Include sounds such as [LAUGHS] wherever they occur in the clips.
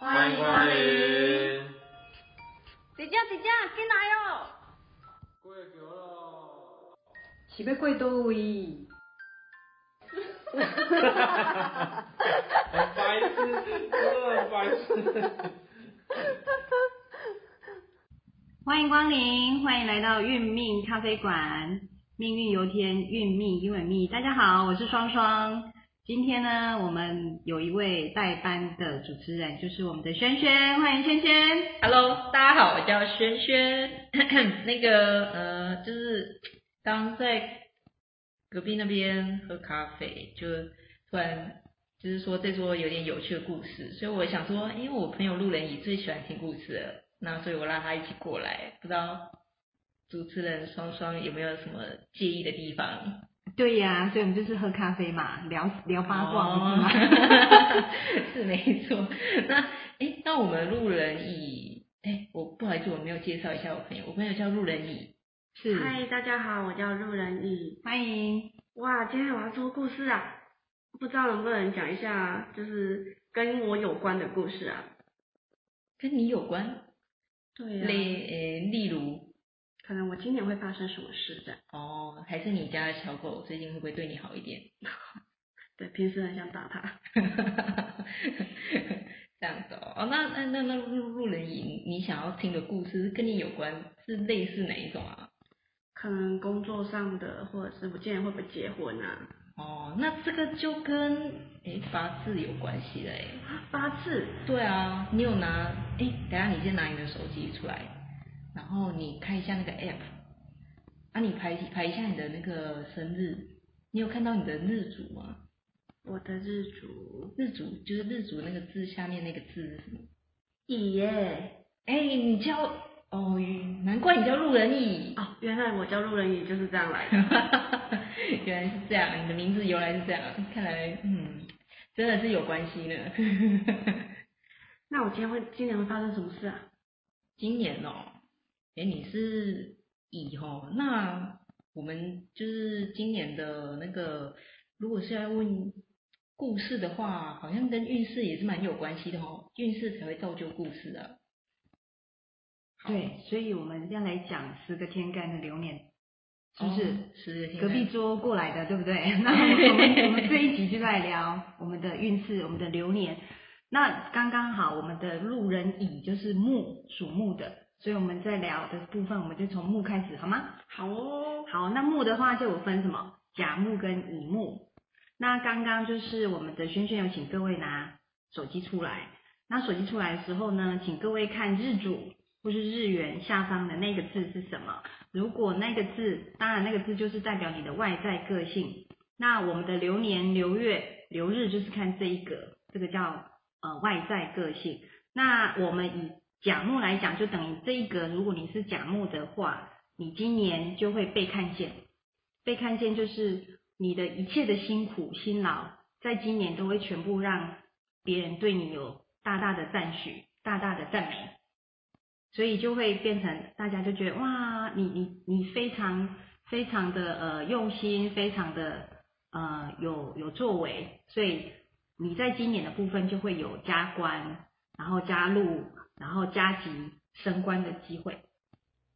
欢迎光临。姐姐姐姐，进来哦。过桥咯。是要过倒位？哈哈哈哈哈哈！很白痴，真的很白痴。欢迎光临，欢迎来到运命咖啡馆，命运由天，运命因为命。大家好，我是双双。今天呢，我们有一位代班的主持人，就是我们的轩轩，欢迎轩轩。Hello，大家好，我叫轩轩。[CLEARS THROAT] 那个呃，就是刚在隔壁那边喝咖啡，就突然就是说这桌有点有趣的故事，所以我想说，因为我朋友路人乙最喜欢听故事了，那所以我拉他一起过来，不知道主持人双双有没有什么介意的地方？对呀、所以我们就是喝咖啡嘛，聊聊八卦，不是吗？哦 [LAUGHS] 是没错。那诶，那我们路人乙，诶，我不好意思，我没有介绍一下我朋友，我朋友叫路人乙。是，嗨，大家好，我叫路人乙。欢迎。哇，今天我要说故事啊，不知道能不能讲一下，就是跟我有关的故事啊？跟你有关，对呀、例诶，例如可能我今年会发生什么事这样？哦，还是你家的小狗最近会不会对你好一点？[LAUGHS] 对，平时很想打它。[LAUGHS] 这样子哦，哦，那那那那路路人乙，你想要听的故事是跟你有关，是类似哪一种啊？可能工作上的，或者是我今年会不会结婚啊？哦，那这个就跟诶八字有关系的诶。啊八字，对啊，你有拿？诶，等下你先拿你的手机出来，然后你看一下那个 app，啊，你排排一下你的那个生日，你有看到你的日主吗？我的日主日主就是日主那个字下面那个字是什么？乙耶。哎，你叫哦，难怪你叫路人乙，哦，原来我叫路人乙就是这样来的。[LAUGHS] 原来是这样，你的名字由来是这样，看来嗯，真的是有关系呢。[LAUGHS] 那我今天会今年会发生什么事啊？今年哦，哎，你是乙吼，那我们就是今年的那个，如果是要问故事的话，好像跟运势也是蛮有关系的哦，运势才会造就故事啊。对，所以我们要来讲十个天干的流年，是不是？哦十个天隔壁桌过来的，对不对？[LAUGHS] 那我们我们这一集就在聊我们的运势，我们的流年。那刚刚好，我们的路人乙就是木，属木的，所以我们在聊的部分，我们就从木开始，好吗？好哦。好，那木的话就有分什么甲木跟乙木。那刚刚就是我们的轩轩有请各位拿手机出来，那手机出来的时候呢，请各位看日主或是日元下方的那个字是什么。如果那个字，当然那个字就是代表你的外在个性。那我们的流年、流月、流日就是看这一个，这个叫呃外在个性。那我们以甲木来讲，就等于这一个，如果你是甲木的话，你今年就会被看见。被看见就是你的一切的辛苦辛劳，在今年都会全部让别人对你有大大的赞许、大大的赞美。所以就会变成大家就觉得哇，你你你非常非常的呃用心，非常的呃有有作为，所以你在今年的部分就会有加官，然后加入，然后加急升官的机会，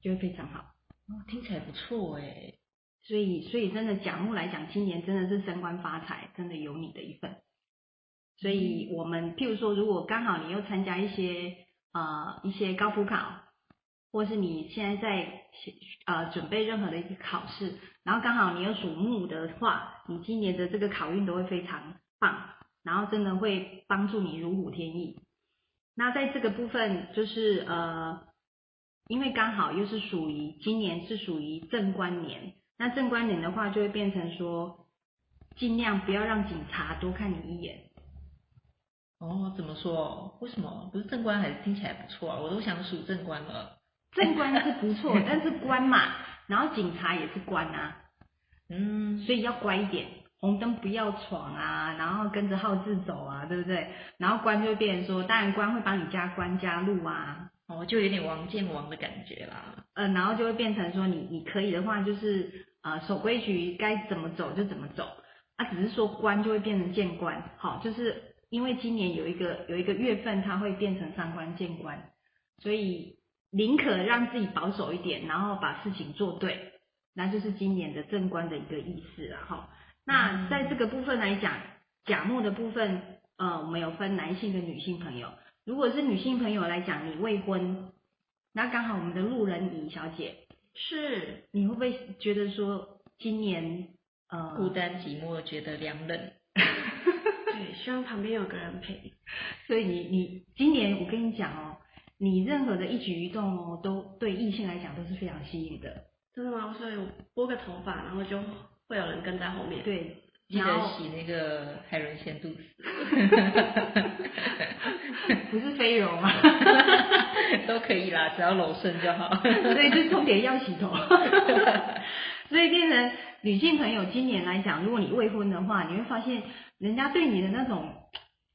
就会非常好。哦，听起来不错哎。所以所以真的甲木来讲，今年真的是升官发财，真的有你的一份。所以我们譬如说，如果刚好你又参加一些呃一些高普考，或是你现在在呃准备任何的一个考试，然后刚好你又属木的话，你今年的这个考运都会非常棒，然后真的会帮助你如虎添翼。那在这个部分就是呃，因为刚好又是属于今年是属于正官年，那正官年的话就会变成说，尽量不要让警察多看你一眼。哦，怎么说？为什么不是正官还是听起来不错啊？我都想属正官了。正官是不错，但是官嘛，然后警察也是官啊，[LAUGHS] 嗯，所以要乖一点，红灯不要闯啊，然后跟着号字走啊，对不对？然后官就会变成说，当然官会帮你加官加禄啊，哦，就有点王见王的感觉啦。呃，然后就会变成说你你可以的话就是呃守规矩，该怎么走就怎么走，啊，只是说官就会变成见官，好，就是因为今年有一个有一个月份它会变成三官见官，所以宁可让自己保守一点，然后把事情做对，那就是今年的正官的一个意思了哈。那在这个部分来讲，甲木的部分，呃，我们有分男性跟女性朋友。如果是女性朋友来讲，你未婚，那刚好我们的路人乙小姐，是你会不会觉得说今年呃孤单寂寞，觉得凉冷。[LAUGHS] 对，希望旁边有个人陪。所以你你今年我跟你讲哦，你任何的一举一动哦，都对异性来讲都是非常吸引的。真的吗？所以我拨个头发，然后就会有人跟在后面。对，记得洗那个海伦仙度丝，[LAUGHS] 不是飞柔吗？[LAUGHS] 都可以啦，只要柔顺就好。所以就重点要洗头。[LAUGHS] 所以变成女性朋友今年来讲，如果你未婚的话，你会发现人家对你的那种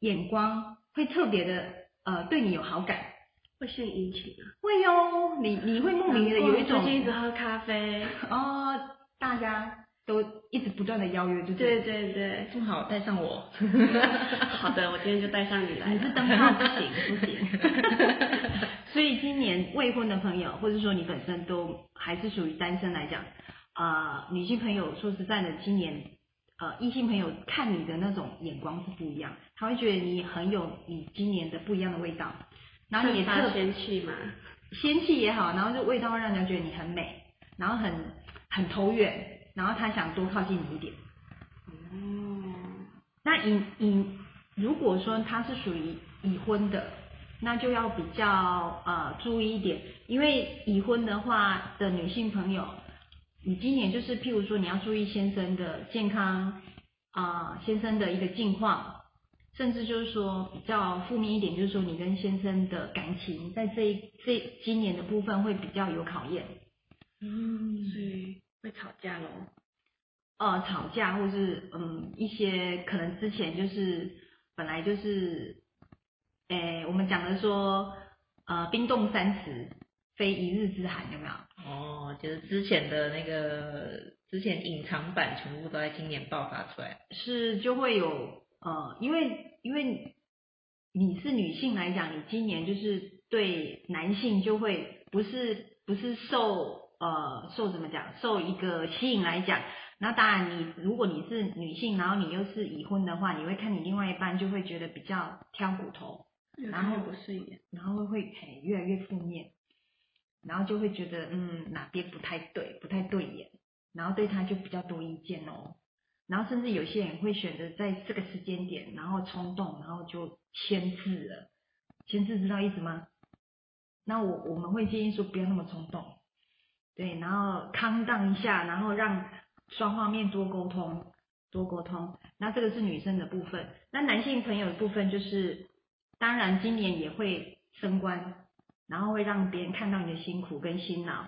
眼光会特别的呃对你有好感，会献殷勤啊。会哦，你你会莫名的有一种我最近一直喝咖啡。哦，大家都一直不断的邀约，对不对？对对正好，带上我。[LAUGHS] 好的，我今天就带上你来了。你是灯泡不行不行。[LAUGHS] 所以今年未婚的朋友，或者说你本身都还是属于单身来讲，啊、女性朋友说实在的，今年呃异性朋友看你的那种眼光是不一样，他会觉得你很有你今年的不一样的味道，然后你也特仙气嘛。仙气也好，然后就味道会让人家觉得你很美，然后很很投缘，然后他想多靠近你一点。哦。那已已如果说他是属于已婚的，那就要比较呃注意一点，因为已婚的话的女性朋友，你今年就是譬如说你要注意先生的健康啊、先生的一个近况，甚至就是说比较负面一点，就是说你跟先生的感情在这一这今年的部分会比较有考验。嗯。所以会吵架喽。呃吵架，或是嗯一些可能之前就是本来就是，诶我们讲的说呃冰冻三尺非一日之寒，有没有？哦，就是之前的那个之前隐藏版全部都在今年爆发出来。是就会有呃，因为因为你是女性来讲，你今年就是对男性就会不是不是受呃受怎么讲受一个吸引来讲，那当然你如果你是女性，然后你又是已婚的话，你会看你另外一半就会觉得比较挑骨头，然后不顺眼。然后会嘿越来越负面，然后就会觉得嗯哪边不太对，不太对眼，然后对他就比较多意见哦。然后甚至有些人会选择在这个时间点，然后冲动，然后就签字了。签字知道意思吗？那我我们会建议说不要那么冲动，对，然后康荡一下，然后让双方面多沟通，多沟通。那这个是女生的部分，那男性朋友的部分就是，当然今年也会升官，然后会让别人看到你的辛苦跟辛劳。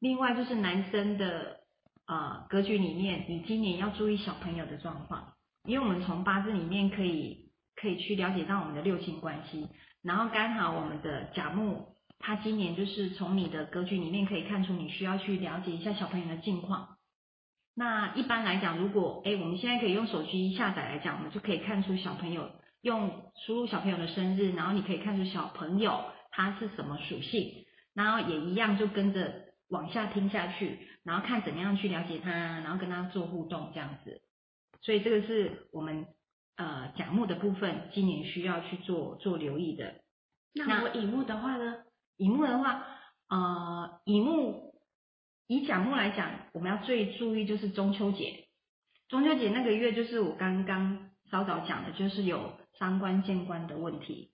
另外就是男生的呃格局里面，你今年要注意小朋友的状况，因为我们从八字里面可以可以去了解到我们的六亲关系，然后刚好我们的甲木，它今年就是从你的格局里面可以看出你需要去了解一下小朋友的近况。那一般来讲，如果哎我们现在可以用手机下载来讲，我们就可以看出小朋友用输入小朋友的生日，然后你可以看出小朋友他是什么属性，然后也一样就跟着往下听下去，然后看怎么样去了解他，然后跟他做互动这样子。所以这个是我们呃甲木的部分，今年需要去做做留意的。那我乙木的话呢？乙木的话，呃，乙木以甲木来讲，我们要最注意就是中秋节。中秋节那个月就是我刚刚稍早讲的，就是有三官见官的问题。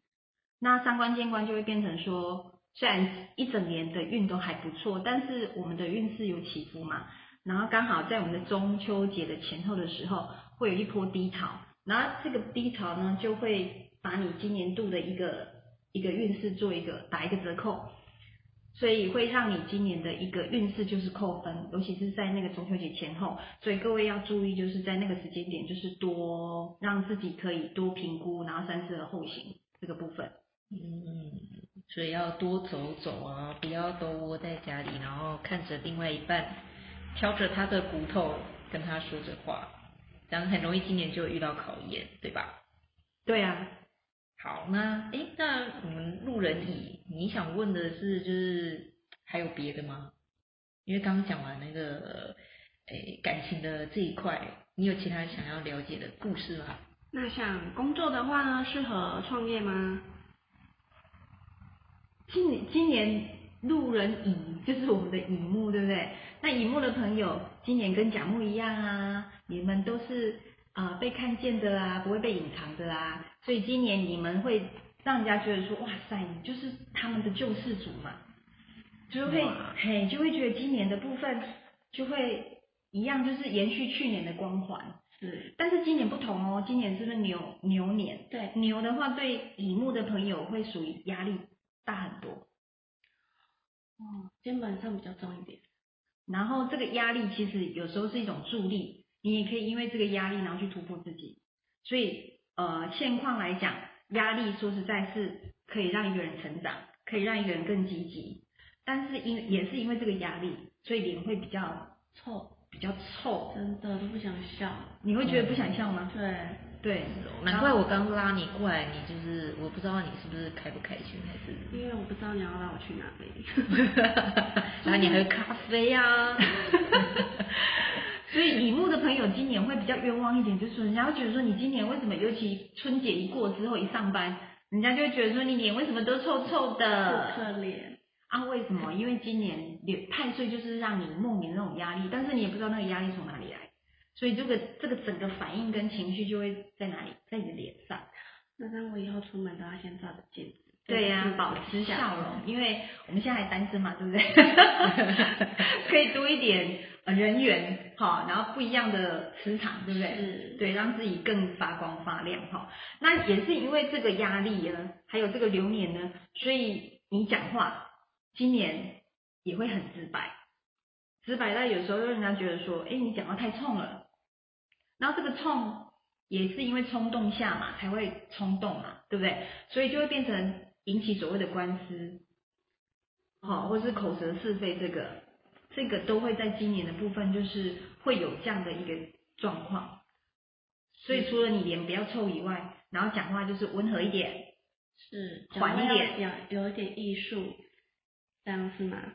那三官见官就会变成说，虽然一整年的运都还不错，但是我们的运势有起伏嘛。然后刚好在我们的中秋节的前后的时候，会有一波低潮，然后这个低潮呢，就会把你今年度的一个一个运势做一个打一个折扣，所以会让你今年的一个运势就是扣分，尤其是在那个中秋节前后，所以各位要注意，就是在那个时间点，就是多让自己可以多评估，然后三思而后行这个部分。嗯，所以要多走走啊，不要都窝在家里，然后看着另外一半，挑着他的骨头跟他说着话，这样很容易今年就遇到考验，对吧？对啊，好，那诶，那我们路人乙，你想问的是就是还有别的吗？因为刚讲完那个诶感情的这一块，你有其他想要了解的故事吗？那像工作的话呢，适合创业吗？今今年路人乙 [LAUGHS] 就是我们的乙木，对不对？那乙木的朋友，今年跟甲木一样啊，你们都是呃被看见的啦，不会被隐藏的啦，所以今年你们会让人家觉得说，哇塞，你就是他们的救世主嘛，就会哇嘿，就会觉得今年的部分就会一样，就是延续去年的光环。是，但是今年不同哦，今年是不是牛牛年？对，牛的话，对乙木的朋友会属于压力大很多。哦，肩膀上比较重一点。然后这个压力其实有时候是一种助力，你也可以因为这个压力然后去突破自己。所以呃，现况来讲，压力说实在是可以让一个人成长，可以让一个人更积极。但是因也是因为这个压力，所以脸会比较臭，比较臭。真的都不想笑。你会觉得不想笑吗？对，对，难怪我刚拉你过来，你就是我不知道你是不是开不开心，还是因为我不知道你要拉我去哪里。[LAUGHS] 然后你还有咖啡啊 [LAUGHS] [LAUGHS] [LAUGHS] 所以乙木的朋友今年会比较冤枉一点，就是人家会觉得说你今年为什么，尤其春节一过之后一上班，人家就会觉得说你脸为什么都臭臭好的可怜。[LAUGHS] 啊？为什么？因为今年脸太岁就是让你莫名那种压力，但是你也不知道那个压力从哪里来，所以这个这个整个反应跟情绪就会在哪里，在你的脸上。那让我以后出门都要先照着镜子。对呀、对保持笑容，因为我们现在还单身嘛，对不对？[LAUGHS] 可以多一点呃人缘，哈，然后不一样的磁场，对不对？是对，让自己更发光发亮，哈。那也是因为这个压力呢，还有这个流年呢，所以你讲话今年也会很直白，直白到有时候让人家觉得说，哎，你讲话太冲了。然后这个冲也是因为冲动下嘛，才会冲动嘛，对不对？所以就会变成引起所谓的官司，好、或是口舌是非，这个这个都会在今年的部分就是会有这样的一个状况。所以除了你脸不要臭以外，然后讲话就是温和一点，是缓一点，有有一点艺术，这样是吗？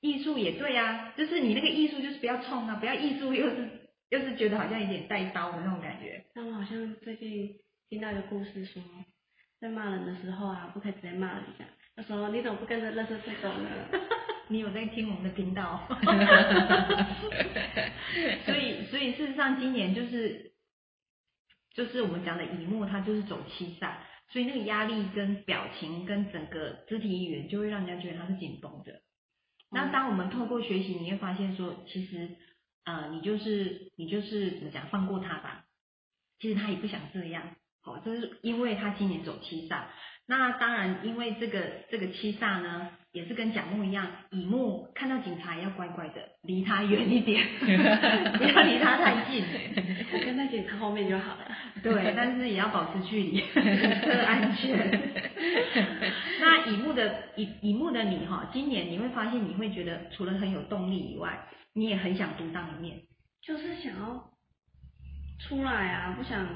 艺术也对啊，就是你那个艺术就是不要冲啊，不要艺术又是又是觉得好像有点带刀的那种感觉。但我好像最近听到一个故事说，在骂人的时候啊，不可以直接骂人家。他说你怎么不跟着乐色车走呢？你有在听我们的频道？[LAUGHS] 所以，所以事实上，今年就是就是我们讲的乙木，它就是走七煞，所以那个压力跟表情跟整个肢体语言，就会让人家觉得它是紧绷的。那当我们透过学习，你会发现说，其实呃，你就是你就是怎么讲，放过他吧。其实他也不想这样，好、这是因为他今年走七煞。那当然，因为这个这个七煞呢，也是跟甲木一样，乙木看到警察也要乖乖的，离他远一点，[LAUGHS] 不要离他太近。我跟在警察后面就好了。对，但是也要保持距离，[LAUGHS] 安全。[LAUGHS] 那乙木的乙乙木的你哈，今年你会发现，你会觉得除了很有动力以外，你也很想独当一面。就是想要出来啊，不想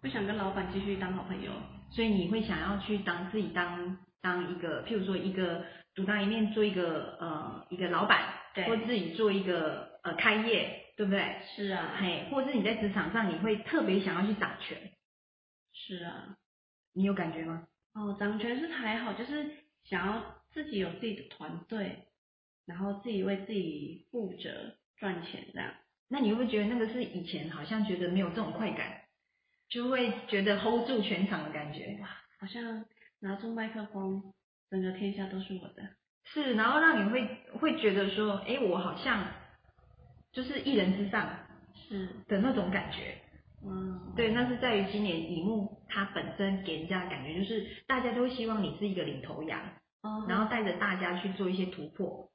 不想跟老板继续当好朋友。所以你会想要去当自己当当一个，譬如说一个独当一面，做一个呃一个老板，对或自己做一个呃开业，对不对？是啊，嘿，或者是你在职场上，你会特别想要去掌权，是啊。你有感觉吗？哦，掌权是还好，就是想要自己有自己的团队，然后自己为自己负责赚钱这样。那你会不会觉得那个是以前好像觉得没有这种快感，就会觉得 hold 住全场的感觉？哇好像拿住麦克风，整个天下都是我的。是，然后让你会会觉得说，哎，我好像就是一人之上是，的那种感觉。嗯，对，那是在于今年乙木它本身给人家的感觉就是大家都会希望你是一个领头羊，哦，然后带着大家去做一些突破，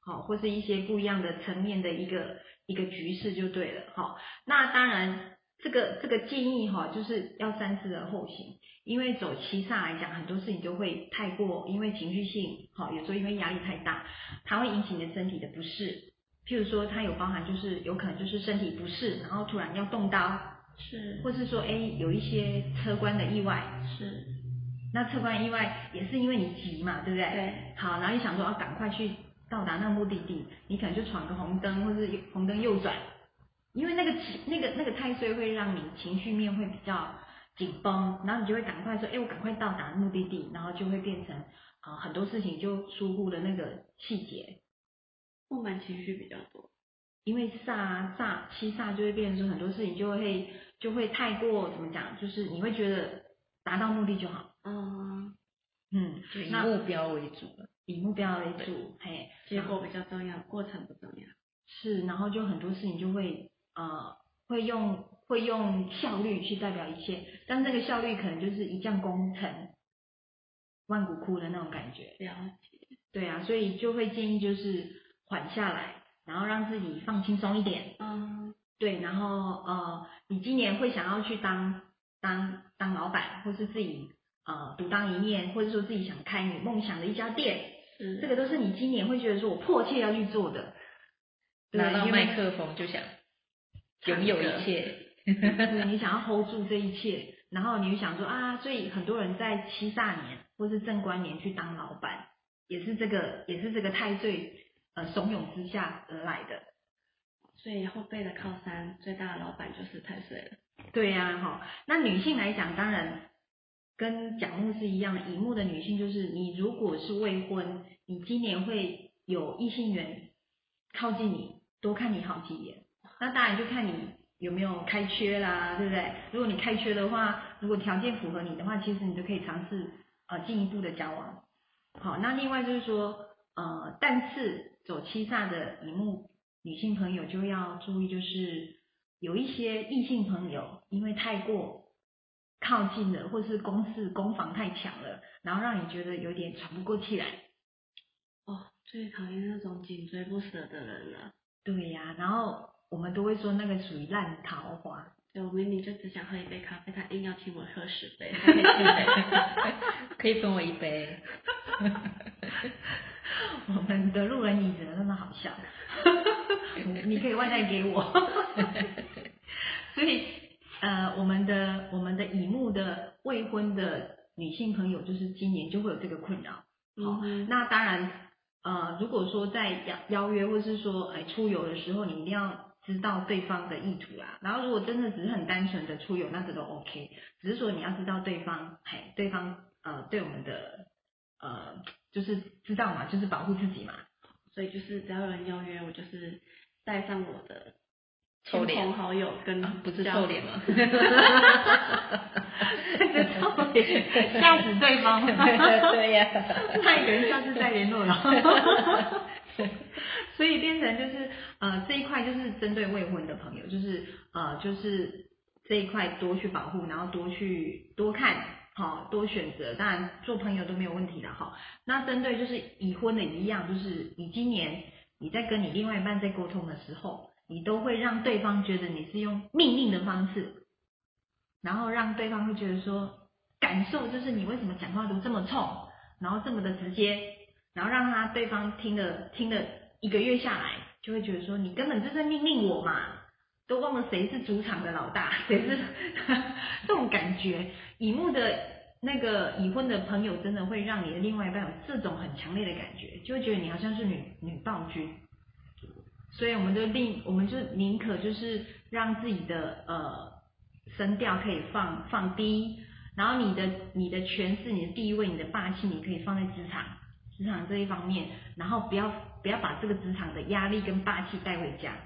好，或是一些不一样的层面的一个一个局势就对了，好，那当然这个这个建议哈，就是要三思而后行，因为走七煞来讲，很多事情都会太过，因为情绪性，好，有时候因为压力太大，它会引起你的身体的不适，譬如说它有包含就是有可能就是身体不适，然后突然要动刀，是。或是说哎有一些车关的意外，是，那车关意外也是因为你急嘛，对不对？对。好，然后你想说要赶快去到达那个目的地，你可能就闯个红灯，或是红灯右转，因为那个情那个那个太岁会让你情绪面会比较紧绷，然后你就会赶快说，哎，我赶快到达目的地，然后就会变成啊、呃很多事情就疏忽了那个细节，不满情绪比较多。因为煞煞七煞就会变成说很多事情就会就会太过怎么讲，就是你会觉得达到目的就好，嗯，嗯，就以那目标为主了。以目标为主，嘿，结果比较重要，过程不重要。是，然后就很多事情就会呃会用会用效率去代表一切，但这个效率可能就是一将功成万骨枯的那种感觉。了解。对啊，所以就会建议就是缓下来，然后让自己放轻松一点。嗯，对，然后呃，你今年会想要去当当当老板，或是自己呃独当一面，或者说自己想开你梦想的一家店，是这个都是你今年会觉得说我迫切要去做的。对拿到麦克风就想拥有一切。对你想要 hold 住这一切，然后你就想说啊，所以很多人在七煞年或是正官年去当老板，也是这个也是这个太岁呃怂恿之下而来的。所以后辈的靠山最大的老板就是太岁了。对呀、哈，那女性来讲，当然跟甲木是一样的，乙木的女性就是你如果是未婚，你今年会有异性缘靠近你，多看你好几眼。那当然就看你有没有开缺啦，对不对？如果你开缺的话，如果条件符合你的话，其实你就可以尝试呃进一步的交往。好，那另外就是说，呃，但是走七煞的乙木女性朋友就要注意，就是有一些异性朋友因为太过靠近了，或是攻势攻防太强了，然后让你觉得有点喘不过气来。哦，最讨厌那种紧追不舍的人了。对呀、然后我们都会说那个属于烂桃花。对，我明明就只想喝一杯咖啡，他硬要请我喝十杯，[LAUGHS] 可以分我一杯。[LAUGHS] 我们的路人乙怎么那么好笑？你你可以外带给我。[LAUGHS] 所以呃，我们的我们的乙木的未婚的女性朋友，就是今年就会有这个困扰。好、嗯哼那当然呃，如果说在邀邀约或是说哎出游的时候，你一定要知道对方的意图啦。然后如果真的只是很单纯的出游，那这都 OK。只是说你要知道对方，嘿，对方呃对我们的呃就是知道嘛，就是保护自己嘛。所以就是只要有人邀约，我就是带上我的亲朋好友跟啊不是家臭脸吗？这臭脸吓死对方了。对呀、那一个人下次再联络了。[LAUGHS] 所以变成就是呃这一块就是针对未婚的朋友，就是呃就是这一块多去保护，然后多去多看，好、多选择，当然做朋友都没有问题的哈。那针对就是已婚的一样，就是你今年你在跟你另外一半在沟通的时候，你都会让对方觉得你是用命令的方式，然后让对方会觉得说感受就是你为什么讲话都这么冲，然后这么的直接，然后让他对方听了听了一个月下来，就会觉得说你根本就在命令我嘛，都忘了谁是主场的老大，[LAUGHS] 谁是 [LAUGHS] 这种感觉。乙木的那个已婚的朋友，真的会让你的另外一半有这种很强烈的感觉，就会觉得你好像是女女暴君。所以我们就另，我们就宁可就是让自己的呃声调可以放放低，然后你的你的权势、你的地位、你的霸气，你可以放在职场职场这一方面，然后不要不要把这个职场的压力跟霸气带回家。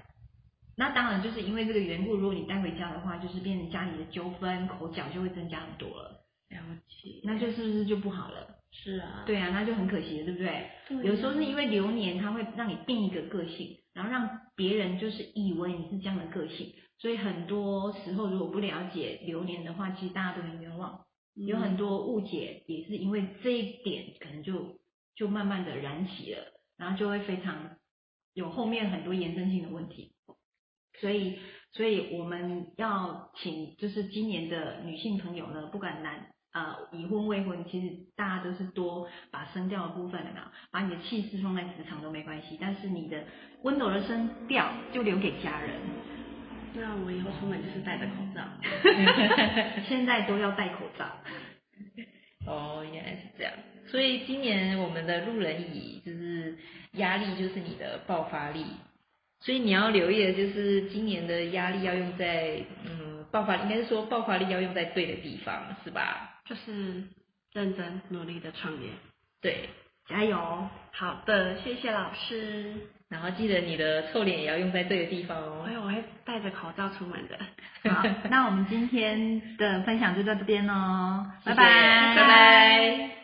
那当然就是因为这个缘故，如果你带回家的话，就是变成家里的纠纷、口角就会增加很多了，了解，那就是不是就不好了？是啊，对啊，那就很可惜了，对不对？对有时候是因为流年，它会让你定一个个性，然后让别人就是以为你是这样的个性，所以很多时候如果不了解流年的话，其实大家都很冤枉，有很多误解，也是因为这一点，可能就就慢慢的燃起了，然后就会非常有后面很多延伸性的问题，所以所以我们要请就是今年的女性朋友呢，不管男呃已婚未婚，其实大家都是多把声调的部分有没有，把你的气势放在职场都没关系，但是你的温柔的声调就留给家人。那我以后出门就是戴着口罩。[LAUGHS] [LAUGHS] 现在都要戴口罩。哦，原来是这样。所以今年我们的路人乙就是压力就是你的爆发力，所以你要留意的就是今年的压力要用在嗯爆发，应该是说爆发力要用在对的地方，是吧？就是认真努力的创业。对，加油！好的，谢谢老师。然后记得你的臭脸也要用在对的地方哦。哎，我会戴着口罩出门的。[LAUGHS] 好，那我们今天的分享就到这边哦，拜拜拜。